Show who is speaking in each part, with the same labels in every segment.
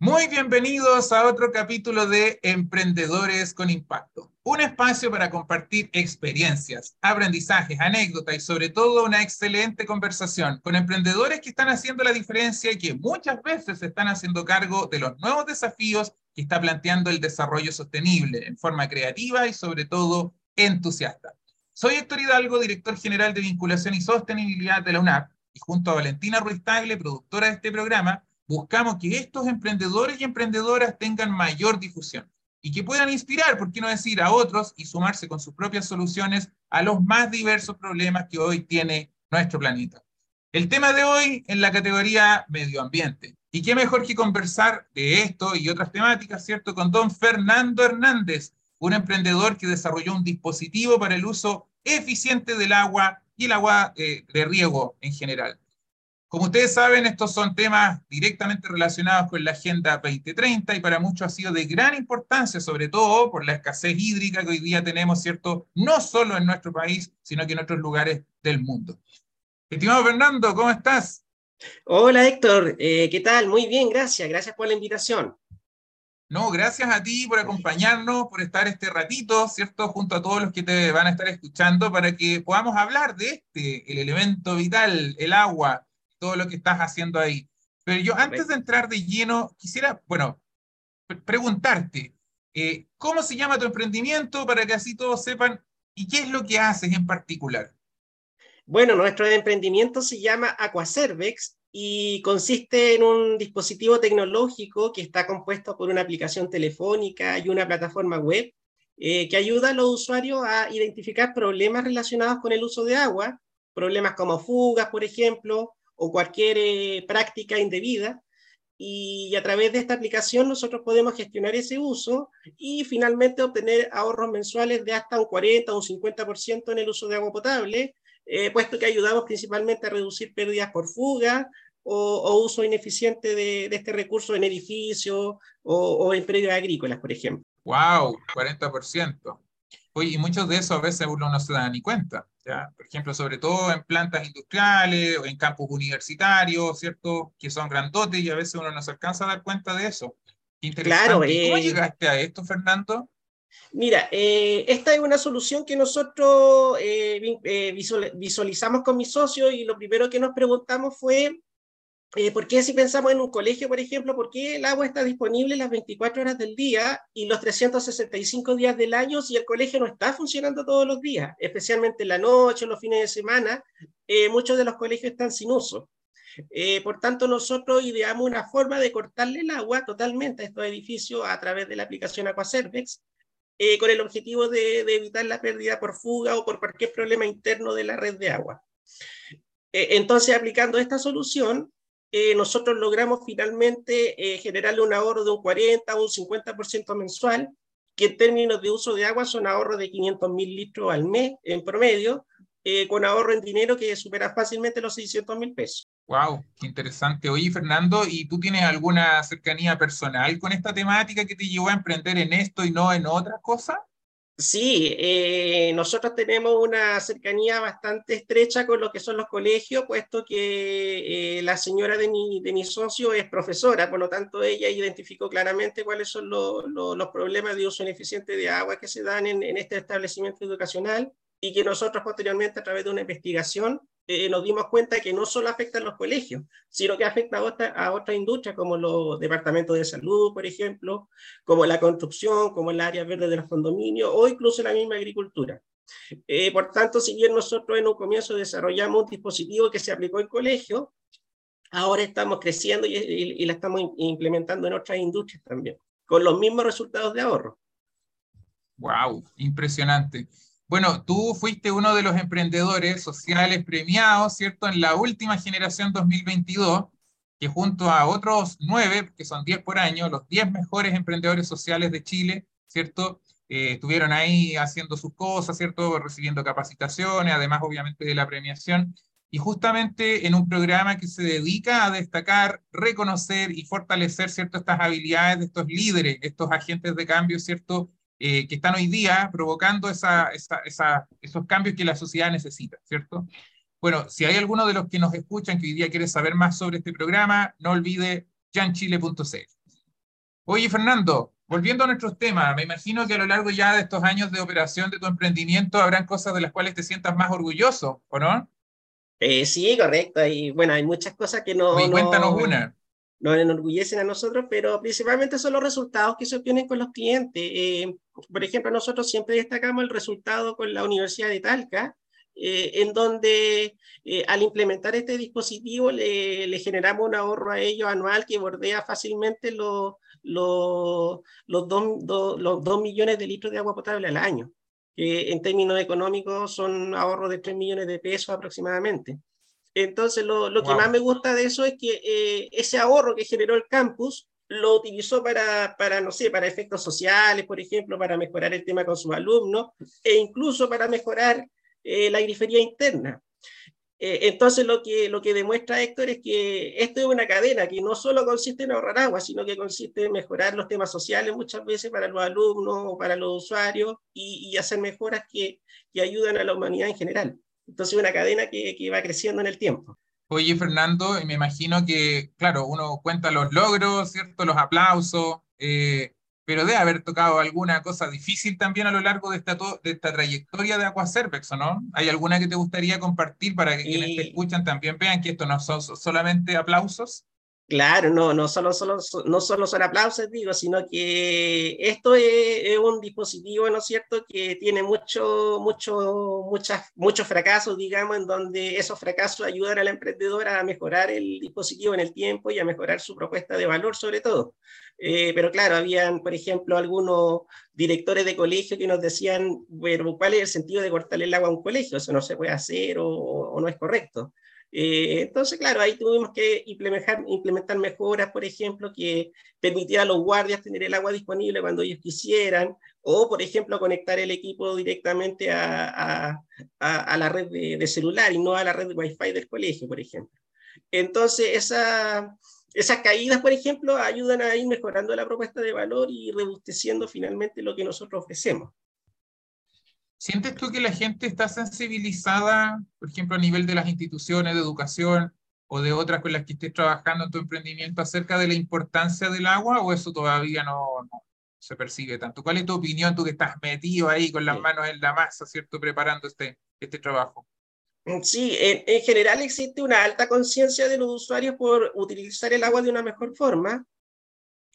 Speaker 1: Muy bienvenidos a otro capítulo de Emprendedores con Impacto, un espacio para compartir experiencias, aprendizajes, anécdotas y sobre todo una excelente conversación con emprendedores que están haciendo la diferencia y que muchas veces se están haciendo cargo de los nuevos desafíos que está planteando el desarrollo sostenible en forma creativa y sobre todo entusiasta. Soy Héctor Hidalgo, director general de vinculación y sostenibilidad de la UNAP y junto a Valentina Ruiz Tagle, productora de este programa, buscamos que estos emprendedores y emprendedoras tengan mayor difusión y que puedan inspirar, por qué no decir, a otros y sumarse con sus propias soluciones a los más diversos problemas que hoy tiene nuestro planeta. El tema de hoy en la categoría medio ambiente. Y qué mejor que conversar de esto y otras temáticas, ¿cierto? Con don Fernando Hernández, un emprendedor que desarrolló un dispositivo para el uso eficiente del agua y el agua eh, de riego en general. Como ustedes saben, estos son temas directamente relacionados con la Agenda 2030 y para muchos ha sido de gran importancia, sobre todo por la escasez hídrica que hoy día tenemos, ¿cierto? No solo en nuestro país, sino que en otros lugares del mundo. Estimado Fernando, ¿cómo estás?
Speaker 2: Hola Héctor, eh, ¿qué tal? Muy bien, gracias. Gracias por la invitación.
Speaker 1: No, gracias a ti por acompañarnos, por estar este ratito, ¿cierto? Junto a todos los que te van a estar escuchando para que podamos hablar de este, el elemento vital, el agua, todo lo que estás haciendo ahí. Pero yo antes de entrar de lleno, quisiera, bueno, preguntarte, eh, ¿cómo se llama tu emprendimiento para que así todos sepan y qué es lo que haces en particular?
Speaker 2: Bueno, nuestro emprendimiento se llama Aquacervex y consiste en un dispositivo tecnológico que está compuesto por una aplicación telefónica y una plataforma web eh, que ayuda a los usuarios a identificar problemas relacionados con el uso de agua, problemas como fugas, por ejemplo, o cualquier eh, práctica indebida. Y a través de esta aplicación nosotros podemos gestionar ese uso y finalmente obtener ahorros mensuales de hasta un 40 o un 50% en el uso de agua potable, eh, puesto que ayudamos principalmente a reducir pérdidas por fuga o, uso ineficiente de, este recurso en edificios o, o en predios agrícolas, por ejemplo.
Speaker 1: ¡Wow! 40%. Oye, y muchos de esos a veces uno no se da ni cuenta. Por ejemplo, sobre todo en plantas industriales o en campos universitarios, ¿cierto? Que son grandotes y a veces uno no se alcanza a dar cuenta de eso.
Speaker 2: interesante. Claro,
Speaker 1: ¿Cómo eh, llegaste a esto, Fernando?
Speaker 2: Mira, eh, esta es una solución que nosotros eh, visualizamos con mis socios y lo primero que nos preguntamos fue eh, ¿Por qué si pensamos en un colegio, por ejemplo, por qué el agua está disponible las 24 horas del día y los 365 días del año si el colegio no está funcionando todos los días, especialmente en la noche, los fines de semana? Eh, muchos de los colegios están sin uso. Eh, por tanto, nosotros ideamos una forma de cortarle el agua totalmente a estos edificios a través de la aplicación Aquaservex, con el objetivo de, evitar la pérdida por fuga o por cualquier problema interno de la red de agua. entonces, aplicando esta solución, eh, nosotros logramos finalmente eh, generarle un ahorro de un 40 o un 50% mensual, que en términos de uso de agua son ahorros de 500 mil litros al mes en promedio, eh, con ahorro en dinero que supera fácilmente los 600 mil pesos.
Speaker 1: Wow, qué interesante. Oye, Fernando, ¿y tú tienes alguna cercanía personal con esta temática que te llevó a emprender en esto y no en otras cosas?
Speaker 2: Sí, eh, nosotros tenemos una cercanía bastante estrecha con lo que son los colegios, puesto que eh, la señora de mi, de mi socio es profesora, por lo tanto ella identificó claramente cuáles son los problemas de uso ineficiente de agua que se dan en, en este establecimiento educacional y que nosotros posteriormente a través de una investigación eh, nos dimos cuenta que no solo afecta a los colegios, sino que afecta a, a otras industrias como los departamentos de salud, por ejemplo, como la construcción, como el área verde de los condominios o incluso la misma agricultura. Eh, por tanto, si bien nosotros en un comienzo desarrollamos un dispositivo que se aplicó en colegio, ahora estamos creciendo y, y la estamos implementando en otras industrias también, con los mismos resultados de ahorro.
Speaker 1: ¡Wow! Impresionante. Bueno, tú fuiste uno de los emprendedores sociales premiados, ¿cierto? En la última generación 2022, que junto a otros nueve, que son diez por año, los diez mejores emprendedores sociales de Chile, ¿cierto? eh, estuvieron ahí haciendo sus cosas, ¿cierto? Recibiendo capacitaciones, además obviamente de la premiación. Y justamente en un programa que se dedica a destacar, reconocer y fortalecer, ¿cierto? Estas habilidades de estos líderes, estos agentes de cambio, ¿cierto? Eh, que están hoy día provocando esa, esa, esos cambios que la sociedad necesita, ¿cierto? Bueno, si hay alguno de los que nos escuchan que hoy día quiere saber más sobre este programa, no olvide janchile.cl. Oye, Fernando, volviendo a nuestros temas, me imagino que a lo largo ya de estos años de operación de tu emprendimiento habrán cosas de las cuales te sientas más orgulloso, ¿o no?
Speaker 2: Eh, sí, correcto. Y bueno, hay muchas cosas que no.
Speaker 1: cuéntanos una.
Speaker 2: Nos enorgullecen a nosotros, pero principalmente son los resultados que se obtienen con los clientes. Eh, por ejemplo, nosotros siempre destacamos el resultado con la Universidad de Talca, eh, en donde eh, al implementar este dispositivo le, generamos un ahorro a ellos anual que bordea fácilmente los, los, los, dos, millones de litros de agua potable al año, que en términos económicos son ahorros de 3 millones de pesos aproximadamente. Entonces, lo, lo que más me gusta de eso es que eh, ese ahorro que generó el campus lo utilizó para, para, no sé, para efectos sociales, por ejemplo, para mejorar el tema con sus alumnos e incluso para mejorar eh, la grifería interna. Eh, entonces, lo que, lo que demuestra Héctor es que esto es una cadena que no solo consiste en ahorrar agua, sino que consiste en mejorar los temas sociales muchas veces para los alumnos o para los usuarios y, hacer mejoras que, que, ayudan a la humanidad en general. Entonces, es una cadena que, que va creciendo en el tiempo.
Speaker 1: Oye, Fernando, me imagino que, claro, uno cuenta los logros, ¿cierto? Los aplausos, eh, pero debe haber tocado alguna cosa difícil también a lo largo de esta, de esta trayectoria de Aquacervex, ¿o no? ¿Hay alguna que te gustaría compartir para que quienes te escuchan también vean que esto no son solamente aplausos?
Speaker 2: Claro, no, no solo, son aplausos, digo, sino que esto es, un dispositivo, ¿no es cierto?, que tiene mucho, mucho, muchos fracasos, digamos, en donde esos fracasos ayudan a la emprendedora a mejorar el dispositivo en el tiempo y a mejorar su propuesta de valor, sobre todo. Eh, pero claro, habían, por ejemplo, algunos directores de colegio que nos decían, bueno, ¿cuál es el sentido de cortarle el agua a un colegio? Eso no se puede hacer o no es correcto. Eh, entonces, claro, ahí tuvimos que implementar, implementar mejoras, por ejemplo, que permitieran a los guardias tener el agua disponible cuando ellos quisieran, o, por ejemplo, conectar el equipo directamente a, a, a, la red de, celular y no a la red de Wi-Fi del colegio, por ejemplo. Entonces, esa, esas caídas, por ejemplo, ayudan a ir mejorando la propuesta de valor y rebusteciendo finalmente lo que nosotros ofrecemos.
Speaker 1: ¿Sientes tú que la gente está sensibilizada, por ejemplo, a nivel de las instituciones de educación o de otras con las que estés trabajando en tu emprendimiento acerca de la importancia del agua o eso todavía no, se percibe tanto? ¿Cuál es tu opinión, tú que estás metido ahí con las manos en la masa, ¿cierto? Preparando este, este trabajo.
Speaker 2: Mm, sí, en, en general existe una alta conciencia de los usuarios por utilizar el agua de una mejor forma,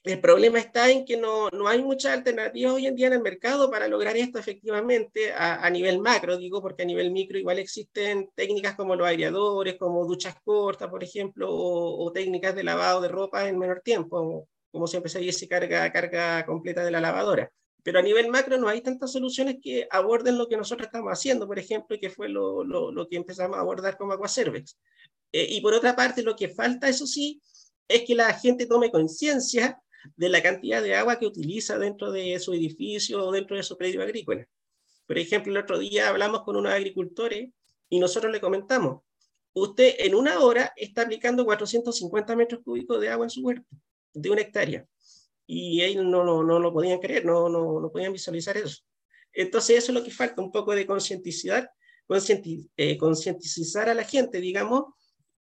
Speaker 2: el problema está en que no, no, hay muchas alternativas hoy en día en el mercado para lograr esto efectivamente a, a, nivel macro, digo, porque a nivel micro igual existen técnicas como los aireadores, como duchas cortas, por ejemplo, o, técnicas de lavado de ropa en menor tiempo, como siempre se dice, carga, carga completa de la lavadora. Pero a nivel macro no hay tantas soluciones que aborden lo que nosotros estamos haciendo, por ejemplo, y que fue lo, lo, lo que empezamos a abordar como Aquaservex. Eh, y por otra parte, lo que falta, eso sí, es que la gente tome conciencia de la cantidad de agua que utiliza dentro de su edificio o dentro de su predio agrícola. Por ejemplo, el otro día hablamos con unos agricultores y nosotros le comentamos, usted en una hora está aplicando 450 metros cúbicos de agua en su huerto, de una hectárea. Y ellos no, no, no lo podían creer, no, no, no podían visualizar eso. Entonces eso es lo que falta, un poco de concientizar, eh, concientizar a la gente, digamos,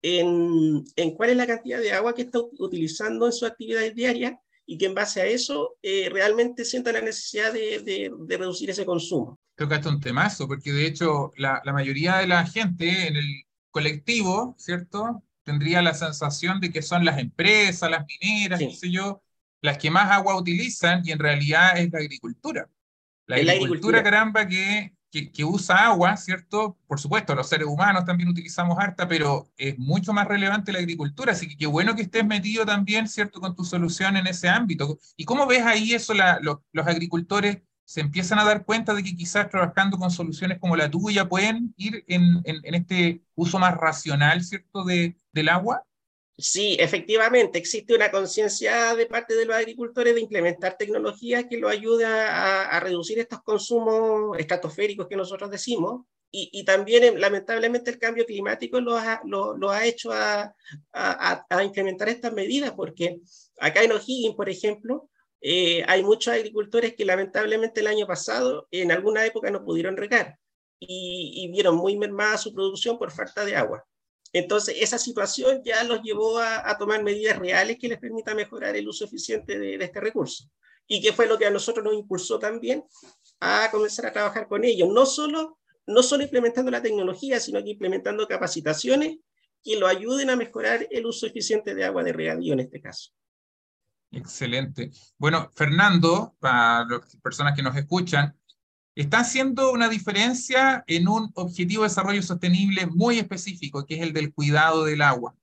Speaker 2: en, en, cuál es la cantidad de agua que está utilizando en sus actividades diarias y que en base a eso eh, realmente sienta la necesidad de, de, reducir ese consumo.
Speaker 1: Creo que hasta un temazo, porque de hecho la, la, mayoría de la gente en el colectivo, ¿cierto? Tendría la sensación de que son las empresas, las mineras, qué sé yo, las que más agua utilizan y en realidad es la agricultura. La, agricultura, la agricultura, caramba, que que, usa agua, ¿cierto? Por supuesto, los seres humanos también utilizamos harta, pero es mucho más relevante la agricultura, así que qué bueno que estés metido también, ¿cierto?, con tu solución en ese ámbito. ¿Y cómo ves ahí eso, los agricultores se empiezan a dar cuenta de que quizás trabajando con soluciones como la tuya pueden ir en, en, este uso más racional, ¿cierto?, de, del agua?
Speaker 2: Sí, efectivamente, existe una conciencia de parte de los agricultores de implementar tecnología que lo ayude a, reducir estos consumos estratosféricos que nosotros decimos. Y, también, eh, lamentablemente, el cambio climático lo ha, hecho a, a, implementar estas medidas, porque acá en O'Higgins, por ejemplo, eh, hay muchos agricultores que lamentablemente el año pasado, en alguna época, no pudieron regar y, y vieron muy mermada su producción por falta de agua. Entonces, esa situación ya los llevó a, tomar medidas reales que les permitan mejorar el uso eficiente de, este recurso. Y que fue lo que a nosotros nos impulsó también a comenzar a trabajar con ellos, no solo, no solo implementando la tecnología, sino que implementando capacitaciones que lo ayuden a mejorar el uso eficiente de agua de regadío en este caso.
Speaker 1: Excelente. Bueno, Fernando, para las personas que nos escuchan, está haciendo una diferencia en un objetivo de desarrollo sostenible muy específico, que es el del cuidado del agua.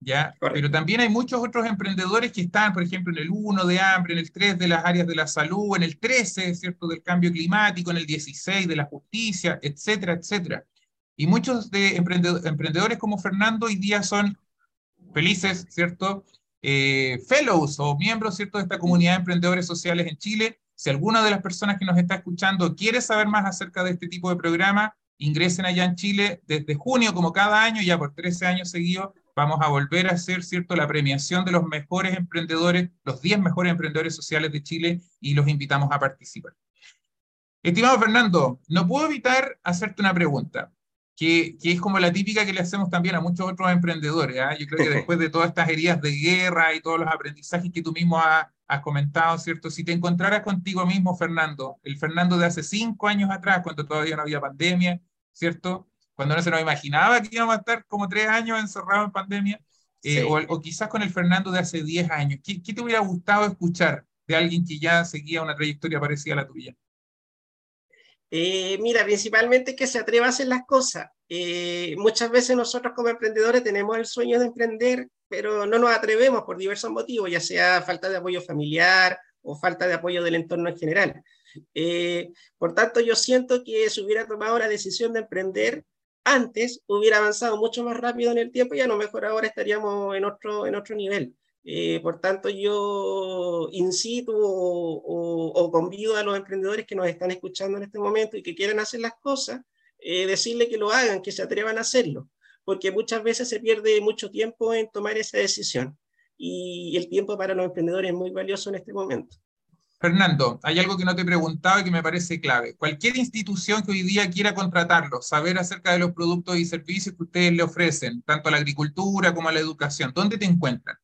Speaker 1: ¿ya? Pero también hay muchos otros emprendedores que están, por ejemplo, en el 1 de hambre, en el 3 de las áreas de la salud, en el 13, ¿cierto?, del cambio climático, en el 16 de la justicia, etcétera, etcétera. Y muchos de emprendedores como Fernando hoy día son felices, ¿cierto? Eh, fellows o miembros, ¿cierto?, de esta comunidad de emprendedores sociales en Chile si alguna de las personas que nos está escuchando quiere saber más acerca de este tipo de programa, ingresen allá en Chile desde junio, como cada año, ya por 13 años seguidos, vamos a volver a hacer, ¿cierto?, la premiación de los mejores emprendedores, los 10 mejores emprendedores sociales de Chile, y los invitamos a participar. Estimado Fernando, no puedo evitar hacerte una pregunta, que, que es como la típica que le hacemos también a muchos otros emprendedores. ¿ah? Yo creo que después de todas estas heridas de guerra y todos los aprendizajes que tú mismo has has comentado, ¿cierto? Si te encontraras contigo mismo, Fernando, el Fernando de hace cinco años atrás, cuando todavía no había pandemia, ¿cierto? Cuando no se nos imaginaba que íbamos a estar como tres años encerrados en pandemia, eh, o, quizás con el Fernando de hace diez años, ¿qué, te hubiera gustado escuchar de alguien que ya seguía una trayectoria parecida a la tuya?
Speaker 2: Eh, mira, principalmente que se atreva a hacer las cosas. Eh, muchas veces nosotros como emprendedores tenemos el sueño de emprender, pero no nos atrevemos por diversos motivos, ya sea falta de apoyo familiar o falta de apoyo del entorno en general. Eh, por tanto, yo siento que si hubiera tomado la decisión de emprender antes, hubiera avanzado mucho más rápido en el tiempo y a lo mejor ahora estaríamos en otro, en otro nivel. Eh, por tanto, yo incito o, o, convido a los emprendedores que nos están escuchando en este momento y que quieren hacer las cosas, eh, decirle que lo hagan, que se atrevan a hacerlo porque muchas veces se pierde mucho tiempo en tomar esa decisión y el tiempo para los emprendedores es muy valioso en este momento.
Speaker 1: Fernando, hay algo que no te he preguntado y que me parece clave. Cualquier institución que hoy día quiera contratarlo, saber acerca de los productos y servicios que ustedes le ofrecen, tanto a la agricultura como a la educación, ¿dónde te encuentran?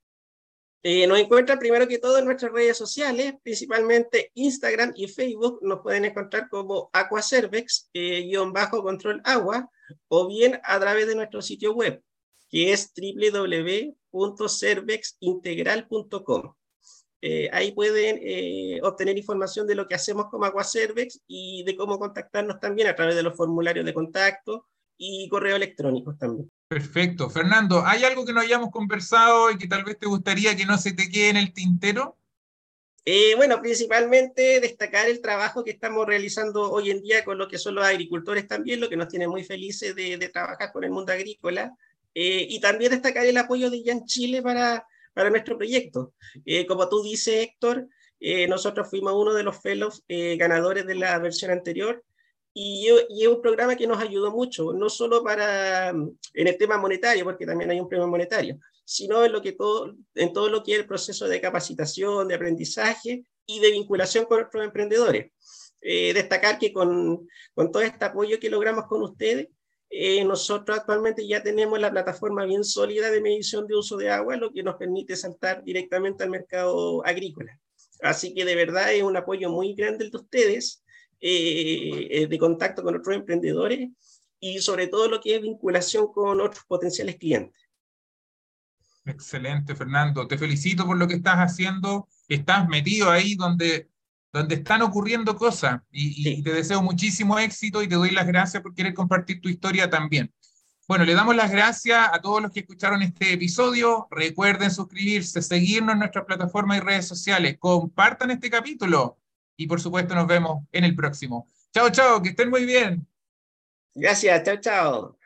Speaker 2: Eh, nos encuentran primero que todo en nuestras redes sociales, principalmente Instagram y Facebook. Nos pueden encontrar como Aquacervex, eh, bajo control agua, o bien a través de nuestro sitio web, que es www.cervexintegral.com. Eh, ahí pueden obtener información de lo que hacemos como Aquacervex y de cómo contactarnos también a través de los formularios de contacto y correo electrónico también.
Speaker 1: Perfecto. Fernando, ¿hay algo que no hayamos conversado y que tal vez te gustaría que no se te quede en el tintero?
Speaker 2: Eh, bueno, principalmente destacar el trabajo que estamos realizando hoy en día con lo que son los agricultores también, lo que nos tiene muy felices de, trabajar con el mundo agrícola, eh, y también destacar el apoyo de Yan Chile para, para nuestro proyecto. Eh, como tú dices, Héctor, nosotros fuimos uno de los fellows ganadores de la versión anterior, y, y, es un programa que nos ayudó mucho, no solo para en el tema monetario, porque también hay un premio monetario, sino en, lo que todo, en todo lo que es el proceso de capacitación, de aprendizaje y de vinculación con otros emprendedores. Eh, destacar que con, con, todo este apoyo que logramos con ustedes, eh, nosotros actualmente ya tenemos la plataforma bien sólida de medición de uso de agua, lo que nos permite saltar directamente al mercado agrícola. Así que de verdad es un apoyo muy grande el de ustedes, eh, de contacto con otros emprendedores y sobre todo lo que es vinculación con otros potenciales clientes.
Speaker 1: Excelente, Fernando. Te felicito por lo que estás haciendo. Estás metido ahí donde, donde están ocurriendo cosas y, te deseo muchísimo éxito y te doy las gracias por querer compartir tu historia también. Bueno, le damos las gracias a todos los que escucharon este episodio. Recuerden suscribirse, seguirnos en nuestras plataformas y redes sociales. Compartan este capítulo y por supuesto nos vemos en el próximo. Chao, chao, que estén muy bien.
Speaker 2: Gracias, chao, chao.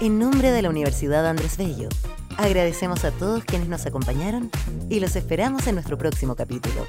Speaker 3: En nombre de la Universidad Andrés Bello Agradecemos a todos quienes nos acompañaron y los esperamos en nuestro próximo capítulo.